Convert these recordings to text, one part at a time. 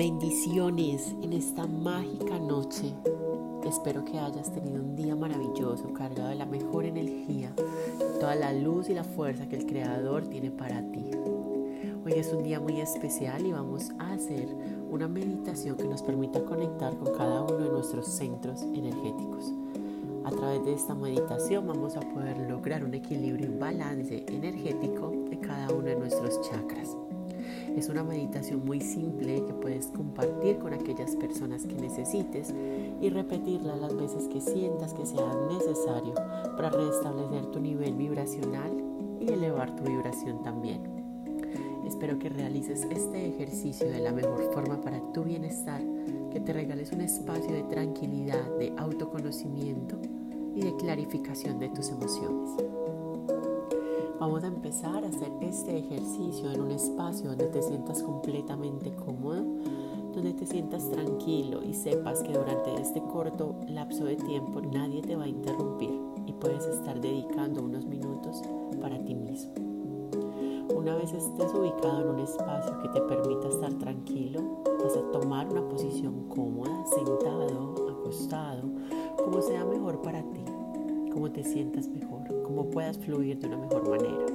Bendiciones en esta mágica noche. Espero que hayas tenido un día maravilloso, cargado de la mejor energía, toda la luz y la fuerza que el Creador tiene para ti. Hoy es un día muy especial y vamos a hacer una meditación que nos permita conectar con cada uno de nuestros centros energéticos. A través de esta meditación vamos a poder lograr un equilibrio y balance energético de cada uno de nuestros chakras. Es una meditación muy simple que puedes compartir con aquellas personas que necesites y repetirla las veces que sientas que sea necesario para restablecer tu nivel vibracional y elevar tu vibración también. Espero que realices este ejercicio de la mejor forma para tu bienestar, que te regales un espacio de tranquilidad, de autoconocimiento y de clarificación de tus emociones. Vamos a empezar a hacer este ejercicio en un espacio donde te sientas completamente cómodo, donde te sientas tranquilo y sepas que durante este corto lapso de tiempo nadie te va a interrumpir y puedes estar dedicando unos minutos para ti mismo. Una vez estés ubicado en un espacio que te permita estar tranquilo, vas a tomar una posición cómoda, sentado, acostado, como sea mejor para ti, como te sientas mejor cómo puedas fluir de una mejor manera.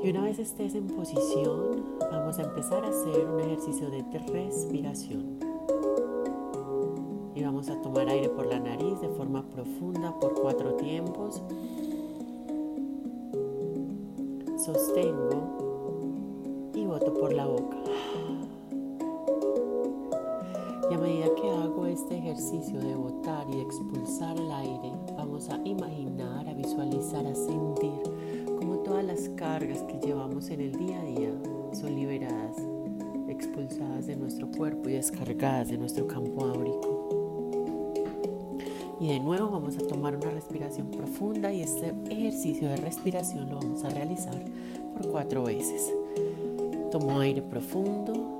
Y una vez estés en posición, vamos a empezar a hacer un ejercicio de respiración. Y vamos a tomar aire por la nariz de forma profunda por cuatro tiempos. Sostengo y boto por la boca. Y a medida que hago este ejercicio de botar y expulsar el aire, a imaginar, a visualizar, a sentir cómo todas las cargas que llevamos en el día a día son liberadas, expulsadas de nuestro cuerpo y descargadas de nuestro campo áurico. Y de nuevo vamos a tomar una respiración profunda y este ejercicio de respiración lo vamos a realizar por cuatro veces. Tomo aire profundo.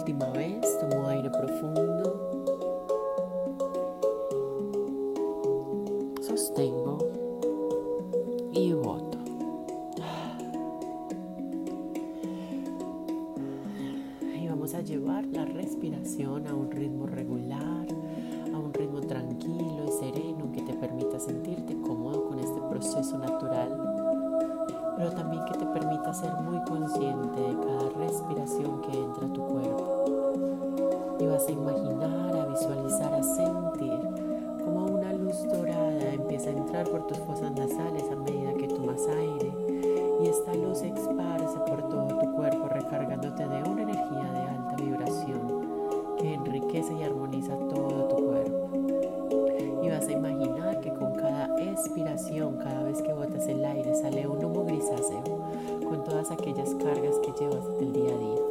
Última vez, tomo aire profundo, todo tu cuerpo. Y vas a imaginar que con cada expiración, cada vez que botas el aire, sale un humo grisáceo con todas aquellas cargas que llevas del día a día.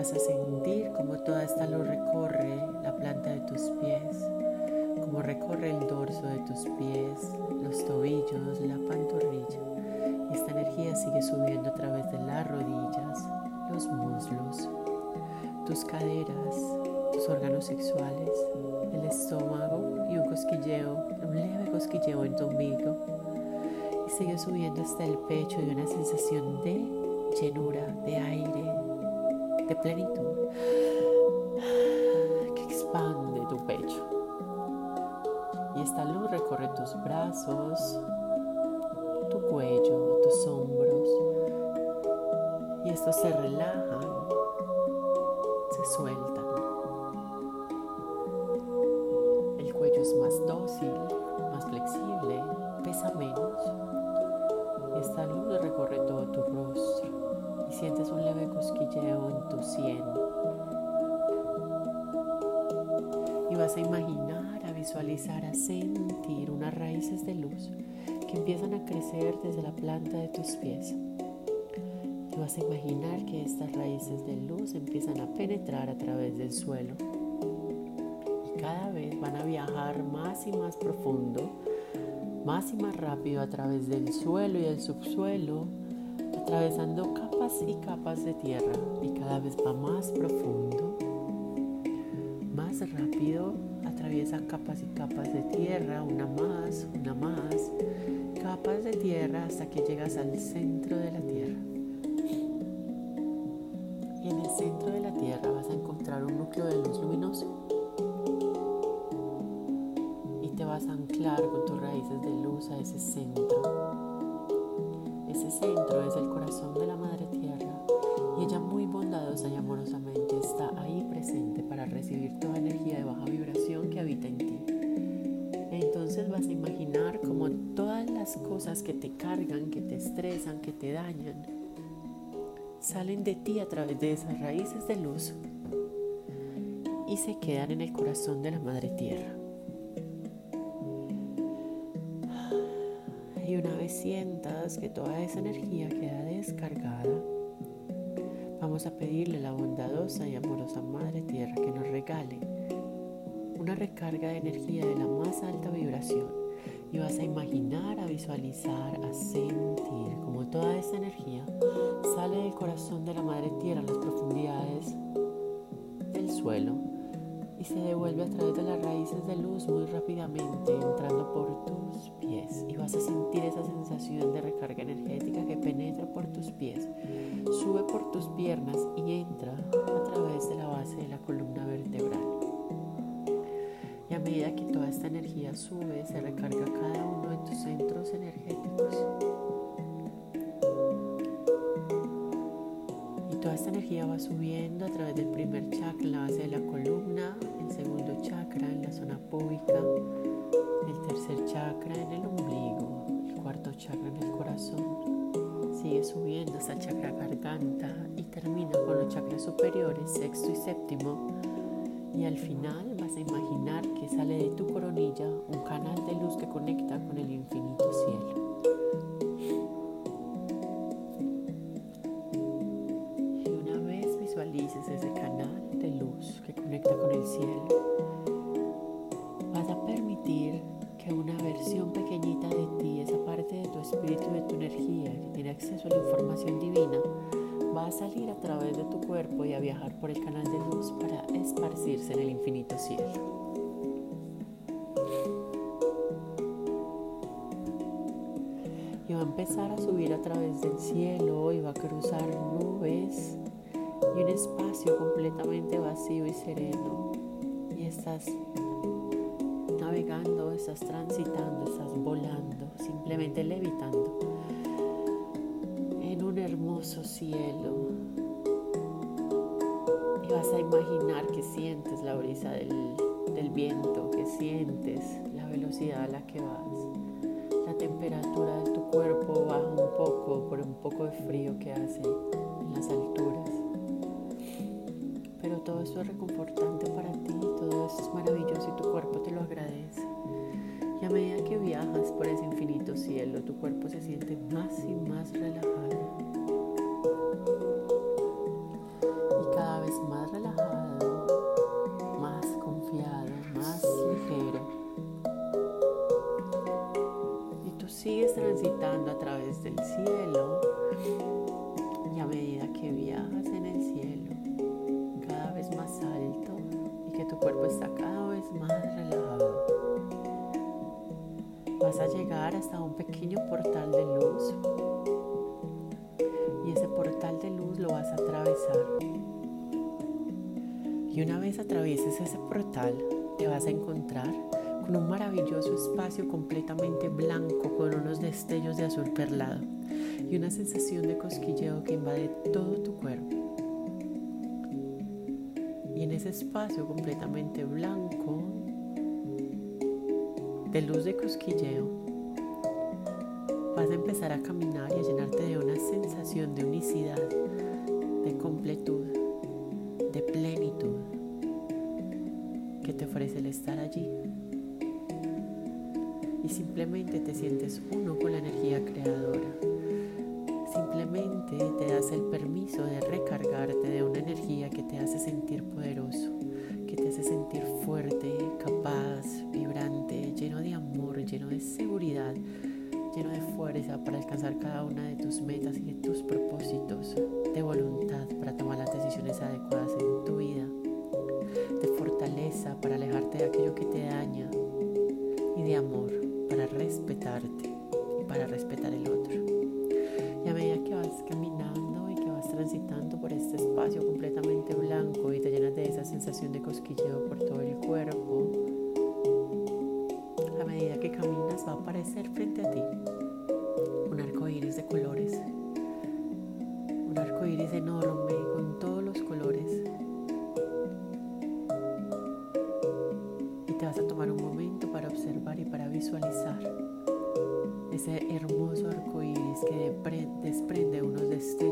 Vas a sentir como toda esta luz recorre la planta de tus pies, como recorre el dorso de tus pies, los tobillos, la pantorrilla. Esta energía sigue subiendo a través de las rodillas, los muslos, tus caderas, tus órganos sexuales, el estómago y un cosquilleo, un leve cosquilleo en tu ombligo. Y sigue subiendo hasta el pecho y una sensación de llenura, de aire, de plenitud que expande tu pecho. Y esta luz recorre tus brazos, tu cuello, tus hombros. Y estos se relajan, se sueltan. El cuello es más dócil, más flexible, pesa menos. Esta luz recorre todo tu rostro sientes un leve cosquilleo en tu sien. Y vas a imaginar, a visualizar, a sentir unas raíces de luz que empiezan a crecer desde la planta de tus pies. Y vas a imaginar que estas raíces de luz empiezan a penetrar a través del suelo. Y cada vez van a viajar más y más profundo, más y más rápido a través del suelo y el subsuelo, atravesando capas y capas de tierra. Y cada vez va más profundo, más rápido, atraviesa capas y capas de tierra, una más, una más capas de tierra hasta que llegas al centro de la tierra. Y en el centro de la tierra vas a encontrar un núcleo de luz luminoso. Y te vas a anclar con tus raíces de luz a ese centro. Ese centro es el corazón de la Madre Tierra ella muy bondadosa y amorosamente está ahí presente para recibir toda energía de baja vibración que habita en ti. Entonces vas a imaginar como todas las cosas que te cargan, que te estresan, que te dañan, salen de ti a través de esas raíces de luz y se quedan en el corazón de la Madre Tierra. Y una vez sientas que toda esa energía queda descargada, vamos a pedirle a la bondadosa y amorosa Madre Tierra que nos regale una recarga de energía de la más alta vibración. Y vas a imaginar, a visualizar, a sentir como toda esa energía sale del corazón de la Madre Tierra a las profundidades del suelo y se devuelve a través de las raíces de luz muy rápidamente entrando por tus pies y vas a sentir esa sensación de recarga energética que penetra por tus pies, sube por tus piernas y entra a través de la base de la columna vertebral. Y a medida que toda esta energía sube, se recarga cada uno de tus centros energéticos. Y toda esta energía va subiendo a través del primer chakra la base de la columna, pública, el tercer chakra en el ombligo, el cuarto chakra en el corazón. Sigue subiendo hasta el chakra garganta y termina con los chakras superiores, sexto y séptimo. Y al final vas a imaginar que sale de tu coronilla un canal de luz que conecta con el infinito cielo. Vacío y sereno. Y estás navegando, estás transitando, estás volando, simplemente levitando hermoso cielo. Y vas a imaginar que sientes la brisa del, del viento, que sientes la velocidad a la que vas. La temperatura de tu cuerpo baja un poco por un poco de frío que hace en las alturas. Todo esto es reconfortante para ti, todo es maravilloso y tu cuerpo te lo agradece. Y a medida que viajas por ese infinito cielo, tu cuerpo se siente más y más relajado. transitando a través del cielo y a medida que viajas en el cielo cada más alto y que tu cuerpo está cada vez más relajado, vas a llegar hasta un pequeño portal de luz y ese portal de luz lo vas a atravesar. Y una vez atravieses ese portal, te vas a encontrar en un maravilloso espacio completamente blanco con unos destellos de azul perlado y una sensación de cosquilleo que invade todo tu cuerpo. Ese espacio completamente blanco, de luz de cosquilleo, vas a empezar a caminar y a llenarte de una sensación de unicidad, de completud, de plenitud que te ofrece el estar allí. Y simplemente te sientes uno con la energía creadora. Aparecer frente a ti un arco iris de colores, un arco iris enorme con todos los colores vas a tomar un momento para observar y para visualizar ese hermoso arco iris que desprende unos destellos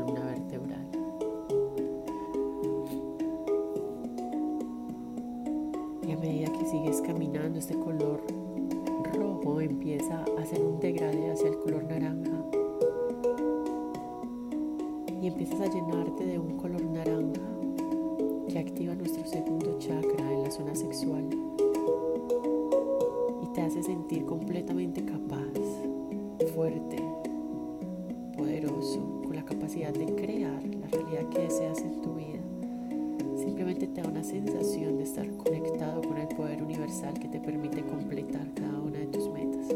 columna vertebral. Y a medida que sigues caminando, este color rojo empieza a hacer un degrade hacia el color naranja. Y empiezas a llenarte de un color naranja que activa nuestro segundo chakra en la zona sexual te hace sentir completamente capaz, fuerte, poderoso, capacidad de crear la realidad que deseas en tu vida. Simplemente te da una sensación de estar conectado con el poder universal que te permite completar cada una de tus metas.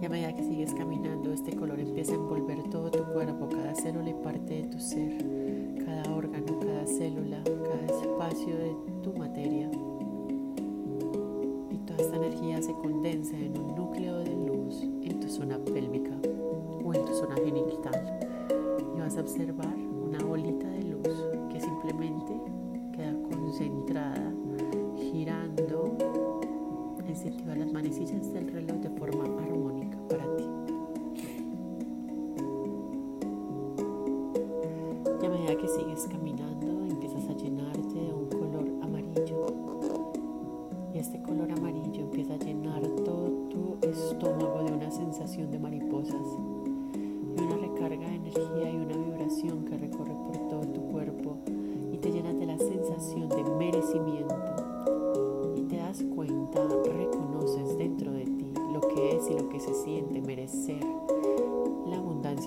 Y a medida que sigues caminando, este color empieza a envolver todo tu cuerpo, cada célula y parte de tu ser, cada órgano, cada célula, cada espacio de tu materia esta energía se condensa en un núcleo de luz en tu zona pélvica o en tu zona genital. Y vas a observar una bolita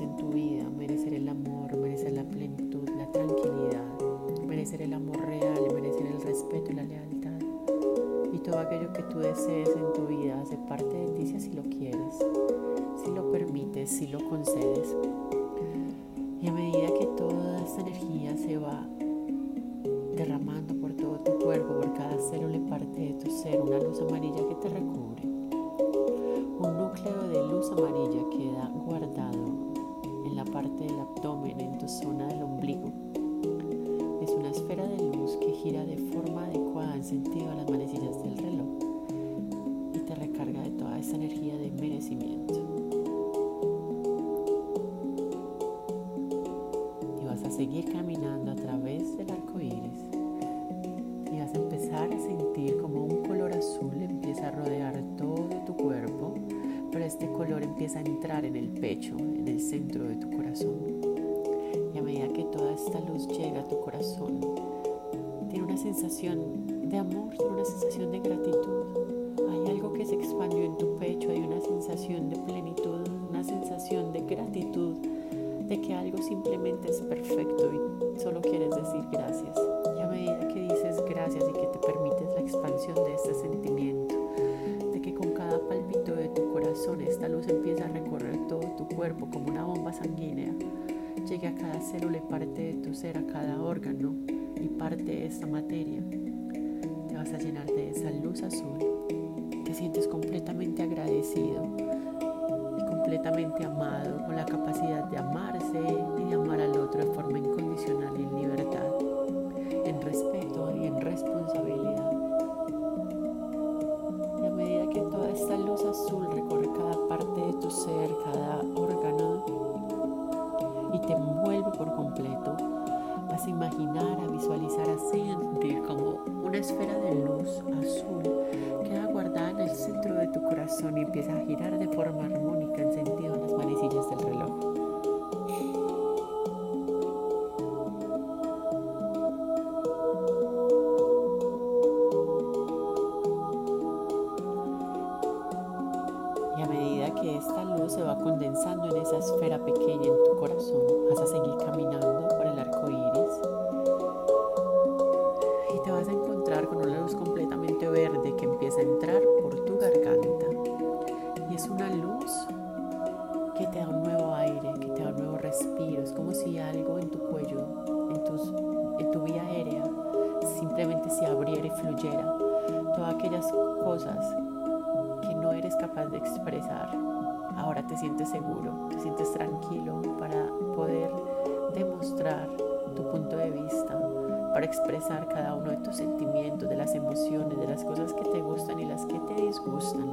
en tu vida, merecer el amor, merecer la plenitud, la tranquilidad, merecer el amor real, merecer el respeto y la lealtad todo aquello que tú desees en tu vida hace parte de ti si lo quieres, si lo permites, si lo concedes. Empieza a entrar en el pecho, en el centro de tu corazón toda esta luz llega a tu corazón, tiene una sensación de amor, tiene una sensación de gratitud. Hay algo que se expandió en tu pecho, hay una sensación de plenitud, una sensación de gratitud, de que algo simplemente es perfecto y solo quieres decir gracias. Y a medida que dices gracias y que de esta materia. Te vas a llenar de esa luz azul. Te sientes completamente agradecido y completamente amado, con la capacidad de amarse y de amar al otro de forma incondicional y en libertad, en respeto y en responsabilidad. Con una luz completamente verde que empieza a entrar por tu garganta. Y es una luz que te da un nuevo aire, que te da un nuevo respiro. Es como si algo en tu cuello, en, tus, en tu vía aérea, simplemente se abriera y fluyera. Todas aquellas cosas que no eres capaz de expresar ahora te sientes seguro, te sientes tranquilo para poder demostrar tu punto de vista, para expresar cada uno de tus sentimientos, de las emociones, de las cosas que te gustan y las que te disgustan.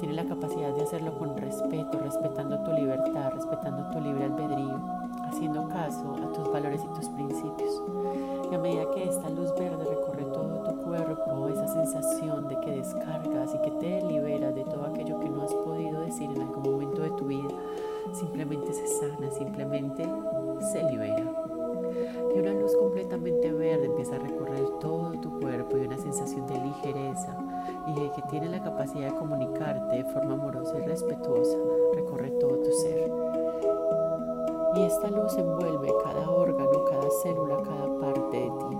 Tienes la capacidad de hacerlo con respeto, respetando tu libertad, respetando tu libre albedrío, haciendo caso a tus valores y tus principios. Y a medida que esta luz verde recorre todo tu cuerpo, esa sensación de que descargas y que te libera de todo aquello que no has podido decir en algún momento de tu vida, simplemente se sana, simplemente se libera. Y una luz completamente verde empieza a recorrer todo tu cuerpo y una sensación de ligereza y de que tiene la capacidad de comunicarte de forma amorosa y respetuosa recorre todo tu ser. Y esta luz envuelve cada órgano, cada célula, cada parte de ti.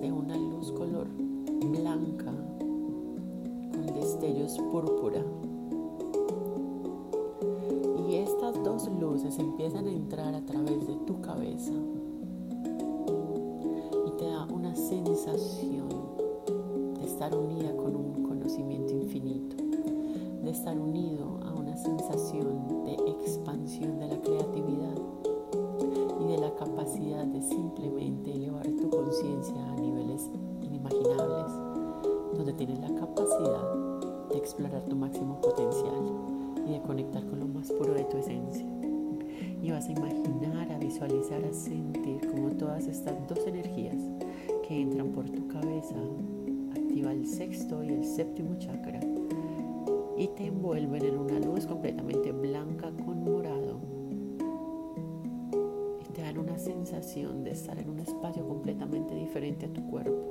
De una luz color blanca con destellos púrpura. Y estas dos luces empiezan a entrar a través de tu cabeza y te da una sensación de estar unida con un conocimiento infinito, de estar unido a una sensación de expansión de la creatividad activa el sexto y el séptimo chakra y te envuelven en una luz completamente blanca con morado una sensación de estar en un espacio completamente diferente a tu cuerpo.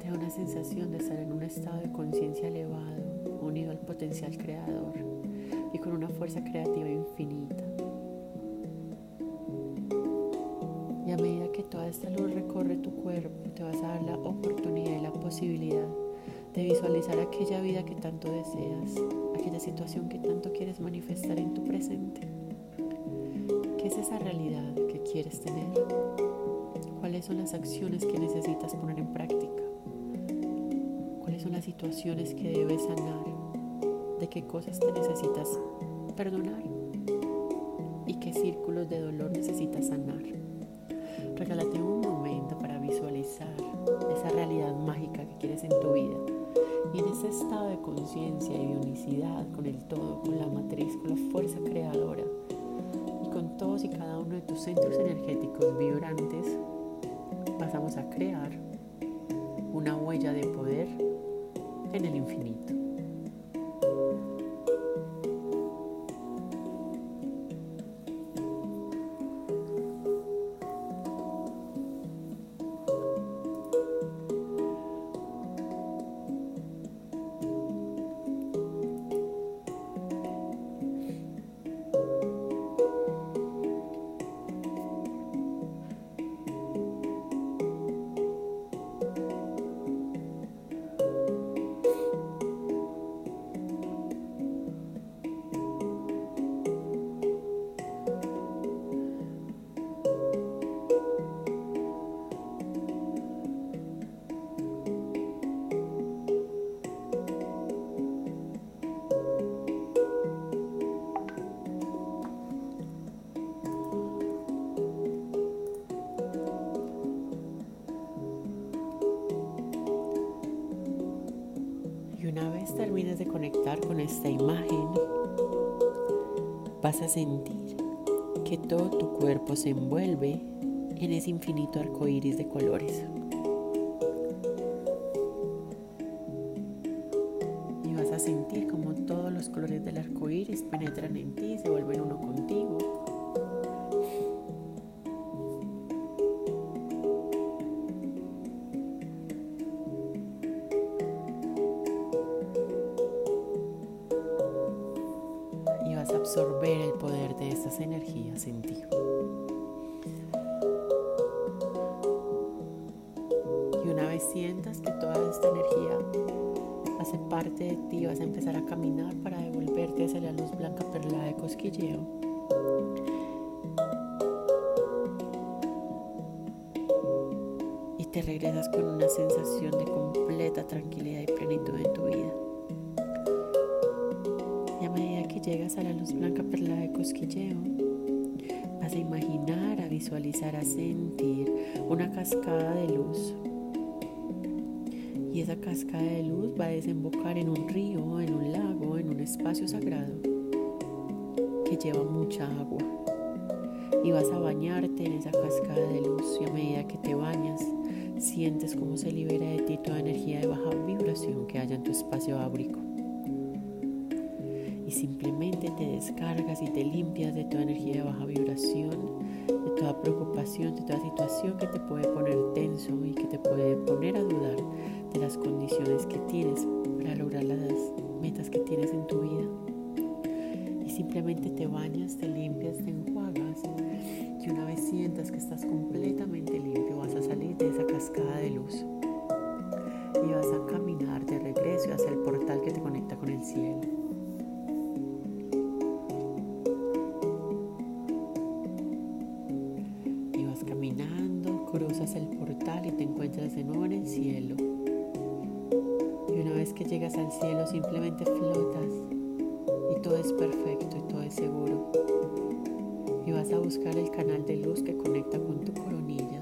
Te da una sensación de estar en un estado de conciencia elevado, un unido al potencial creador y con una fuerza creativa infinita. Esta luz recorre tu cuerpo, te vas a dar la oportunidad y la posibilidad de visualizar aquella vida que tanto deseas, aquella situación que tanto quieres manifestar en tu presente. ¿Qué es esa realidad que quieres tener? ¿Cuáles son las acciones que necesitas poner en práctica? ¿Cuáles son las situaciones que debes sanar? ¿De qué cosas te necesitas perdonar? ¿Y qué círculos de dolor necesitas sanar? Regálate un momento para visualizar esa realidad mágica que quieres en tu vida y en ese estado de conciencia y de unicidad con el todo, con la matriz, con la fuerza creadora y con todos y cada uno de tus centros energéticos vibrantes, pasamos a crear una huella de poder en el infinito. A sentir que todo tu cuerpo se envuelve en ese infinito arco iris de colores. Y vas a sentir como todos los colores del arco iris penetran en ti se vuelven uno contigo. Una cascada de luz. Y esa cascada de luz va a desembocar en un río, en un lago, en un espacio sagrado que lleva mucha agua. Y vas a bañarte en esa cascada de luz y a medida que te bañas, sientes cómo se libera de ti toda energía de baja vibración que haya en tu espacio áurico y simplemente te descargas y te limpias de toda energía de baja vibración, toda preocupación, de toda situación que te puede poner tenso y que te puede poner a dudar de las condiciones que tienes para lograr las metas que tienes en tu vida. Y simplemente te bañas, te limpias, te enjuagas y una vez sientas que estás completamente limpio vas a salir de esa cascada de luz y vas a caminar de regreso hacia el portal que te conecta con el cielo. Cruzas el portal y te encuentras de nuevo en el cielo. Y una vez que llegas al cielo simplemente flotas y todo es perfecto y todo es seguro. Y vas a buscar el canal de luz que conecta con tu coronilla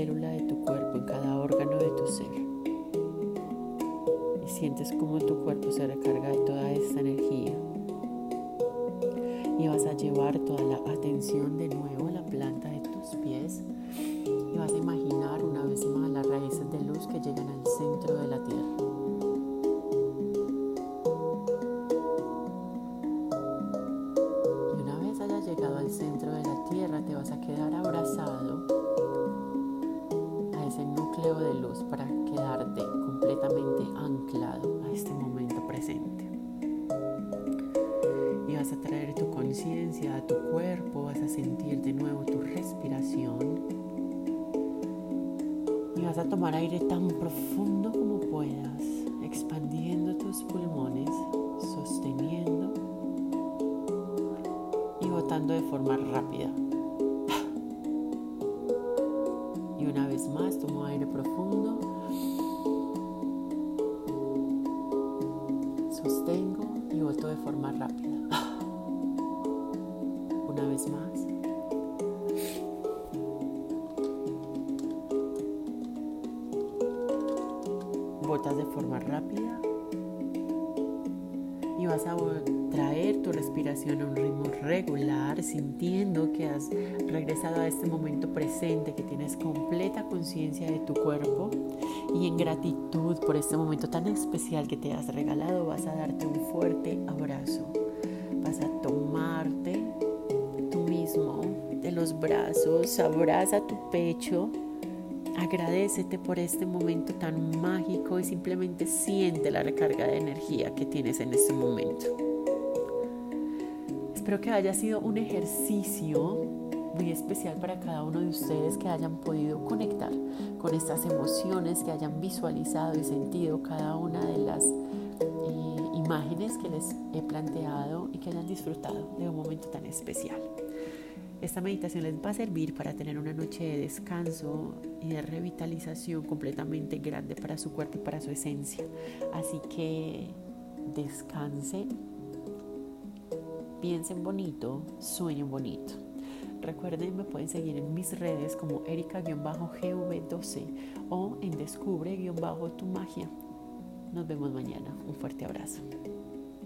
célula de tu cuerpo, en cada órgano de tu ser. Y sientes como tu cuerpo se recarga de toda esta energía. Y vas a llevar toda la atención de nuevo a la planta de tus pies y vas a imaginar una vez más las raíces de luz que llegan al centro de la tierra. Y botando de forma rápida. Y una vez más, tomo aire profundo. Sostengo y boto de forma rápida. Sintiendo que has regresado a este momento presente, que tienes completa conciencia de tu cuerpo y en gratitud por este momento tan especial que te has regalado, vas a darte un fuerte abrazo. Vas a tomarte tú mismo de los brazos, abraza tu pecho Agradecete por este momento tan mágico y simplemente siente la recarga de energía que tienes en este momento. Espero que haya sido un ejercicio muy especial para cada uno de ustedes que hayan podido conectar con estas emociones, que hayan visualizado y sentido cada una de las eh, imágenes que les he planteado y que hayan disfrutado de un momento tan especial. Esta meditación les va a servir para tener una noche de descanso y de revitalización completamente grande para su cuerpo y para su esencia. Así que descansen, piensen bonito, sueñen bonito. Recuerden, me pueden seguir en mis redes como Erika-GV12 o en Descubre-Tu Magia. Nos vemos mañana. Un fuerte abrazo.